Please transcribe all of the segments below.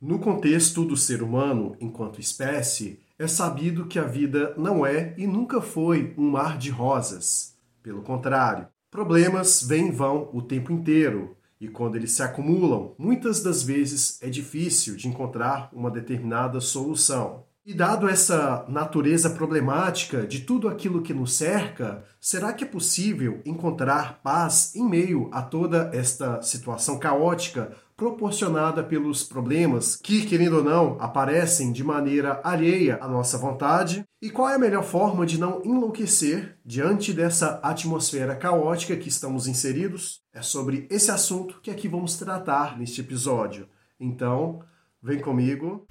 No contexto do ser humano enquanto espécie, é sabido que a vida não é e nunca foi um mar de rosas. Pelo contrário, problemas vêm e vão o tempo inteiro, e quando eles se acumulam, muitas das vezes é difícil de encontrar uma determinada solução. E dado essa natureza problemática de tudo aquilo que nos cerca, será que é possível encontrar paz em meio a toda esta situação caótica proporcionada pelos problemas que, querendo ou não, aparecem de maneira alheia à nossa vontade? E qual é a melhor forma de não enlouquecer diante dessa atmosfera caótica que estamos inseridos? É sobre esse assunto que aqui vamos tratar neste episódio. Então, vem comigo.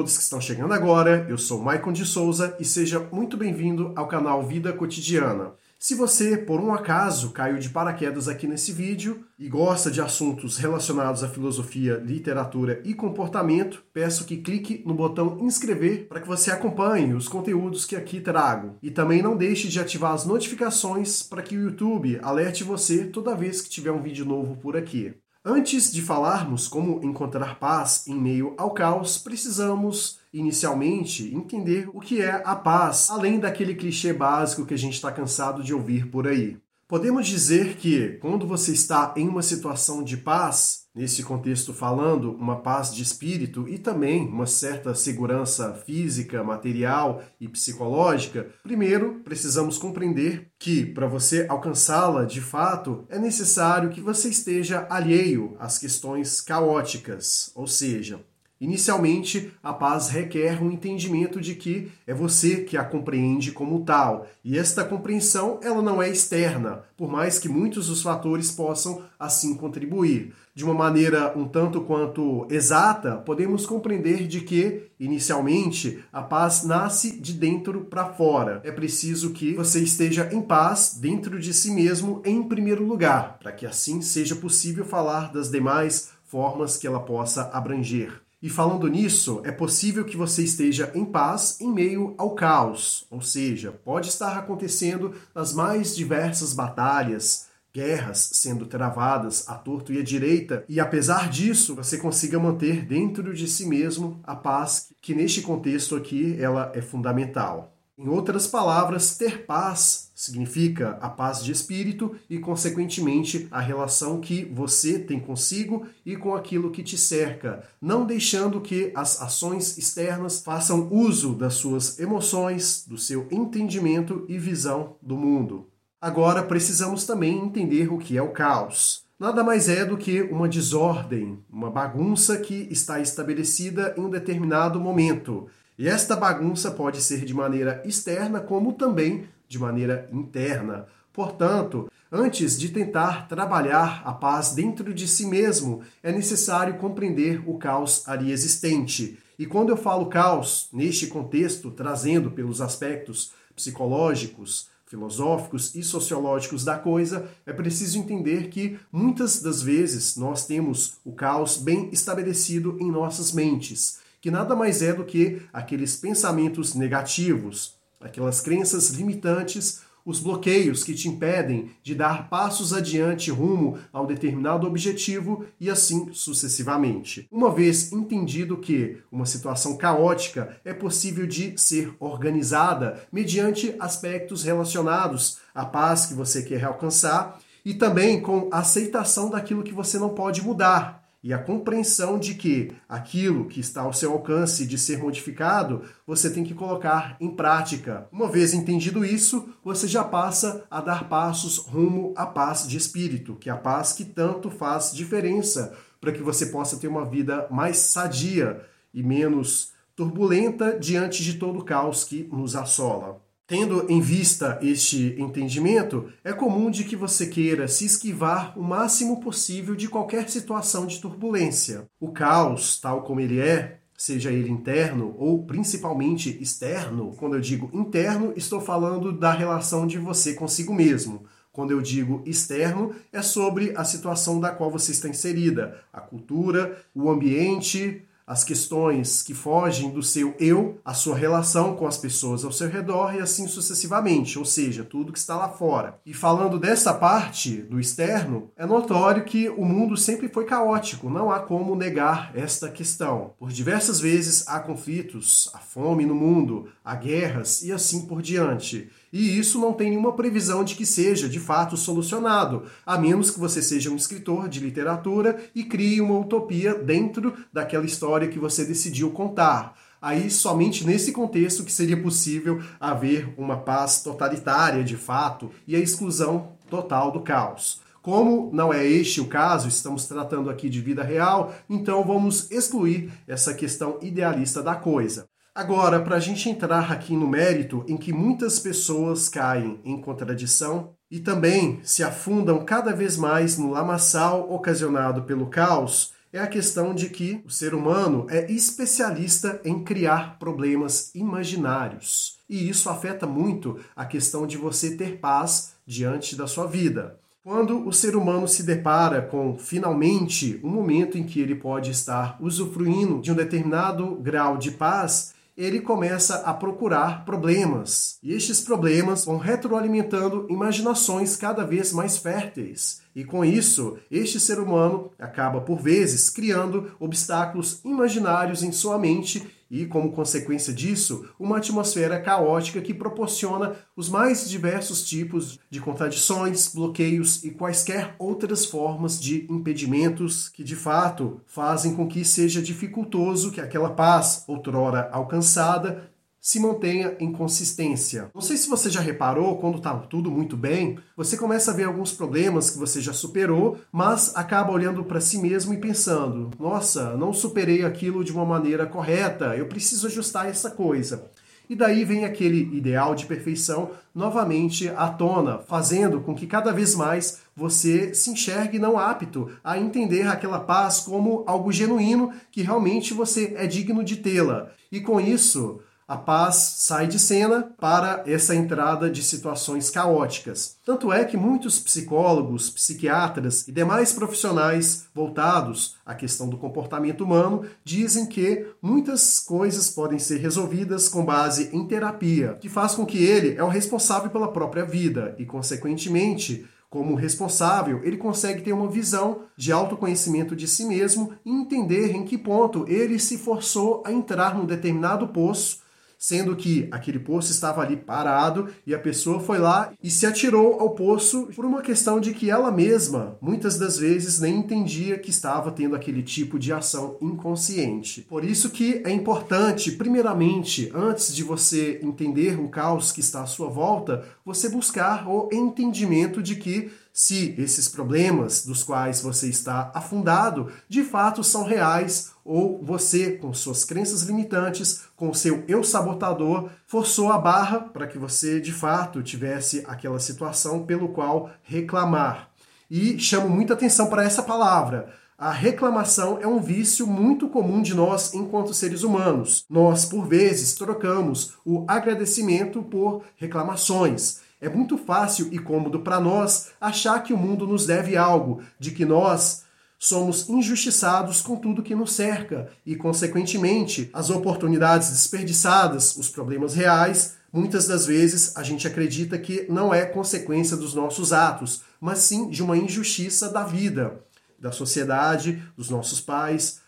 Todos que estão chegando agora, eu sou Maicon de Souza e seja muito bem-vindo ao canal Vida Cotidiana. Se você, por um acaso, caiu de paraquedas aqui nesse vídeo e gosta de assuntos relacionados à filosofia, literatura e comportamento, peço que clique no botão inscrever para que você acompanhe os conteúdos que aqui trago. E também não deixe de ativar as notificações para que o YouTube alerte você toda vez que tiver um vídeo novo por aqui. Antes de falarmos como encontrar paz em meio ao caos, precisamos inicialmente entender o que é a paz, além daquele clichê básico que a gente está cansado de ouvir por aí. Podemos dizer que quando você está em uma situação de paz, nesse contexto falando, uma paz de espírito e também uma certa segurança física, material e psicológica, primeiro precisamos compreender que para você alcançá-la de fato é necessário que você esteja alheio às questões caóticas, ou seja, Inicialmente, a paz requer um entendimento de que é você que a compreende como tal, e esta compreensão ela não é externa, por mais que muitos dos fatores possam assim contribuir. De uma maneira um tanto quanto exata, podemos compreender de que, inicialmente, a paz nasce de dentro para fora. É preciso que você esteja em paz dentro de si mesmo em primeiro lugar, para que assim seja possível falar das demais formas que ela possa abranger. E falando nisso, é possível que você esteja em paz em meio ao caos, ou seja, pode estar acontecendo as mais diversas batalhas, guerras sendo travadas à torto e à direita, e apesar disso, você consiga manter dentro de si mesmo a paz, que neste contexto aqui ela é fundamental. Em outras palavras, ter paz significa a paz de espírito e, consequentemente, a relação que você tem consigo e com aquilo que te cerca, não deixando que as ações externas façam uso das suas emoções, do seu entendimento e visão do mundo. Agora precisamos também entender o que é o caos. Nada mais é do que uma desordem, uma bagunça que está estabelecida em um determinado momento e esta bagunça pode ser de maneira externa, como também de maneira interna. Portanto, antes de tentar trabalhar a paz dentro de si mesmo, é necessário compreender o caos ali existente. E quando eu falo caos, neste contexto, trazendo pelos aspectos psicológicos, filosóficos e sociológicos da coisa, é preciso entender que muitas das vezes nós temos o caos bem estabelecido em nossas mentes que nada mais é do que aqueles pensamentos negativos, aquelas crenças limitantes, os bloqueios que te impedem de dar passos adiante rumo a um determinado objetivo e assim sucessivamente. Uma vez entendido que uma situação caótica é possível de ser organizada mediante aspectos relacionados à paz que você quer alcançar e também com aceitação daquilo que você não pode mudar, e a compreensão de que aquilo que está ao seu alcance de ser modificado, você tem que colocar em prática. Uma vez entendido isso, você já passa a dar passos rumo à paz de espírito, que é a paz que tanto faz diferença para que você possa ter uma vida mais sadia e menos turbulenta diante de todo o caos que nos assola. Tendo em vista este entendimento, é comum de que você queira se esquivar o máximo possível de qualquer situação de turbulência. O caos, tal como ele é, seja ele interno ou principalmente externo, quando eu digo interno, estou falando da relação de você consigo mesmo. Quando eu digo externo, é sobre a situação da qual você está inserida, a cultura, o ambiente, as questões que fogem do seu eu, a sua relação com as pessoas ao seu redor e assim sucessivamente, ou seja, tudo que está lá fora. E falando dessa parte do externo, é notório que o mundo sempre foi caótico, não há como negar esta questão. Por diversas vezes há conflitos, há fome no mundo, há guerras e assim por diante. E isso não tem nenhuma previsão de que seja de fato solucionado, a menos que você seja um escritor de literatura e crie uma utopia dentro daquela história que você decidiu contar. Aí somente nesse contexto que seria possível haver uma paz totalitária de fato e a exclusão total do caos. Como não é este o caso, estamos tratando aqui de vida real, então vamos excluir essa questão idealista da coisa. Agora, para a gente entrar aqui no mérito em que muitas pessoas caem em contradição e também se afundam cada vez mais no lamaçal ocasionado pelo caos, é a questão de que o ser humano é especialista em criar problemas imaginários. E isso afeta muito a questão de você ter paz diante da sua vida. Quando o ser humano se depara com finalmente um momento em que ele pode estar usufruindo de um determinado grau de paz, ele começa a procurar problemas. E estes problemas vão retroalimentando imaginações cada vez mais férteis. E com isso, este ser humano acaba, por vezes, criando obstáculos imaginários em sua mente e, como consequência disso, uma atmosfera caótica que proporciona os mais diversos tipos de contradições, bloqueios e quaisquer outras formas de impedimentos que, de fato, fazem com que seja dificultoso que aquela paz, outrora alcançada, se mantenha em consistência. Não sei se você já reparou, quando está tudo muito bem, você começa a ver alguns problemas que você já superou, mas acaba olhando para si mesmo e pensando: nossa, não superei aquilo de uma maneira correta, eu preciso ajustar essa coisa. E daí vem aquele ideal de perfeição novamente à tona, fazendo com que cada vez mais você se enxergue não apto a entender aquela paz como algo genuíno que realmente você é digno de tê-la. E com isso, a paz sai de cena para essa entrada de situações caóticas. Tanto é que muitos psicólogos, psiquiatras e demais profissionais voltados à questão do comportamento humano dizem que muitas coisas podem ser resolvidas com base em terapia, que faz com que ele é o responsável pela própria vida e, consequentemente, como responsável, ele consegue ter uma visão de autoconhecimento de si mesmo e entender em que ponto ele se forçou a entrar num determinado poço sendo que aquele poço estava ali parado e a pessoa foi lá e se atirou ao poço por uma questão de que ela mesma, muitas das vezes, nem entendia que estava tendo aquele tipo de ação inconsciente. Por isso que é importante, primeiramente, antes de você entender o caos que está à sua volta, você buscar o entendimento de que se esses problemas dos quais você está afundado de fato são reais ou você, com suas crenças limitantes, com seu eu sabotador, forçou a barra para que você de fato tivesse aquela situação pelo qual reclamar. E chamo muita atenção para essa palavra. A reclamação é um vício muito comum de nós enquanto seres humanos. Nós, por vezes, trocamos o agradecimento por reclamações. É muito fácil e cômodo para nós achar que o mundo nos deve algo, de que nós somos injustiçados com tudo que nos cerca e, consequentemente, as oportunidades desperdiçadas, os problemas reais, muitas das vezes a gente acredita que não é consequência dos nossos atos, mas sim de uma injustiça da vida, da sociedade, dos nossos pais,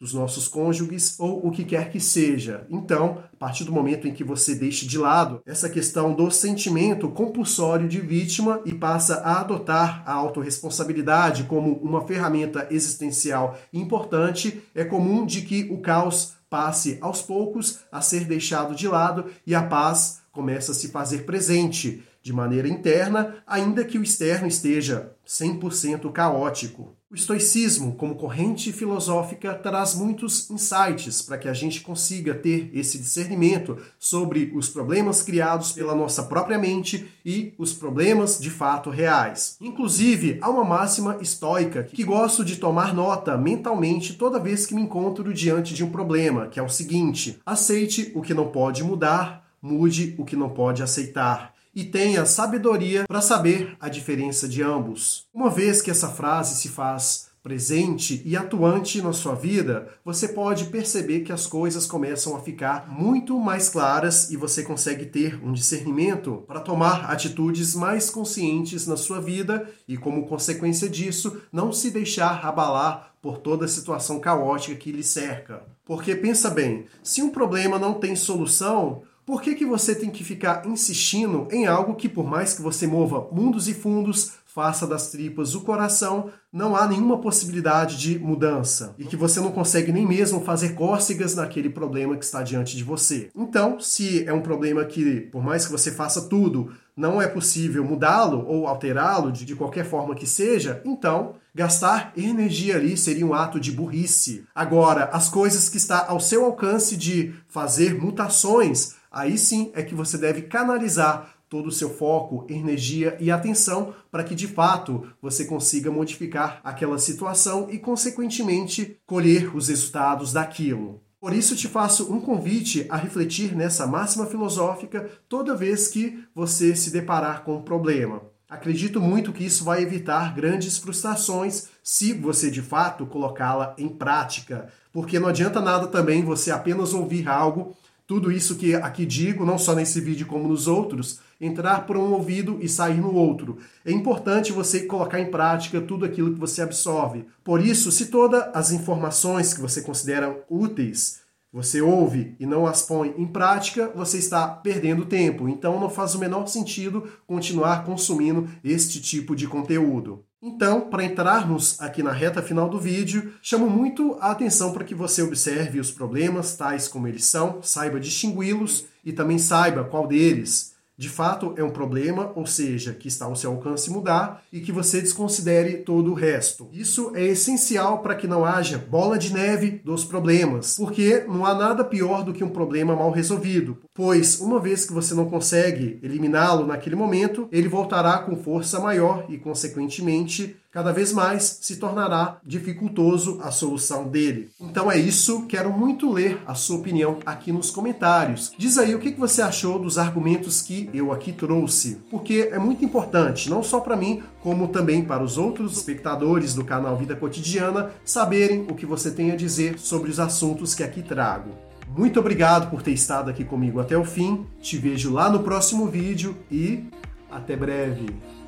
dos nossos cônjuges ou o que quer que seja. Então, a partir do momento em que você deixa de lado essa questão do sentimento compulsório de vítima e passa a adotar a autorresponsabilidade como uma ferramenta existencial importante, é comum de que o caos passe aos poucos a ser deixado de lado e a paz começa a se fazer presente de maneira interna, ainda que o externo esteja 100% caótico. O estoicismo, como corrente filosófica, traz muitos insights para que a gente consiga ter esse discernimento sobre os problemas criados pela nossa própria mente e os problemas de fato reais. Inclusive, há uma máxima estoica que gosto de tomar nota mentalmente toda vez que me encontro diante de um problema, que é o seguinte: aceite o que não pode mudar, mude o que não pode aceitar e tenha sabedoria para saber a diferença de ambos. Uma vez que essa frase se faz presente e atuante na sua vida, você pode perceber que as coisas começam a ficar muito mais claras e você consegue ter um discernimento para tomar atitudes mais conscientes na sua vida e, como consequência disso, não se deixar abalar por toda a situação caótica que lhe cerca. Porque pensa bem, se um problema não tem solução, por que, que você tem que ficar insistindo em algo que, por mais que você mova mundos e fundos, faça das tripas o coração, não há nenhuma possibilidade de mudança e que você não consegue nem mesmo fazer cócegas naquele problema que está diante de você. Então, se é um problema que, por mais que você faça tudo, não é possível mudá-lo ou alterá-lo de, qualquer forma que seja, então gastar energia ali seria um ato de burrice. Agora, as coisas que está ao seu alcance de fazer mutações, aí sim é que você deve canalizar todo o seu foco, energia e atenção para que de fato você consiga modificar aquela situação e, consequentemente, colher os resultados daquilo. Por isso, te faço um convite a refletir nessa máxima filosófica toda vez que você se deparar com um problema. Acredito muito que isso vai evitar grandes frustrações se você de fato colocá-la em prática, porque não adianta nada também você apenas ouvir algo tudo isso que aqui digo, não só nesse vídeo como nos outros, entrar por um ouvido e sair no outro. É importante você colocar em prática tudo aquilo que você absorve. Por isso, se todas as informações que você considera úteis você ouve e não as põe em prática, você está perdendo tempo. Então não faz o menor sentido continuar consumindo este tipo de conteúdo. Então, para entrarmos aqui na reta final do vídeo, chamo muito a atenção para que você observe os problemas tais como eles são, saiba distingui-los e também saiba qual deles de fato é um problema, ou seja, que está ao seu alcance mudar e que você desconsidere todo o resto. Isso é essencial para que não haja bola de neve dos problemas, porque não há nada pior do que um problema mal resolvido, pois uma vez que você não consegue eliminá-lo naquele momento, ele voltará com força maior e, consequentemente, cada vez mais se tornará dificultoso a solução dele. Então é isso, quero muito ler a sua opinião aqui nos comentários. Diz aí o que você achou dos argumentos que eu aqui trouxe, porque é muito importante, não só para mim, como também para os outros espectadores do canal Vida Cotidiana, saberem o que você tem a dizer sobre os assuntos que aqui trago. Muito obrigado por ter estado aqui comigo até o fim. Te vejo lá no próximo vídeo e até breve.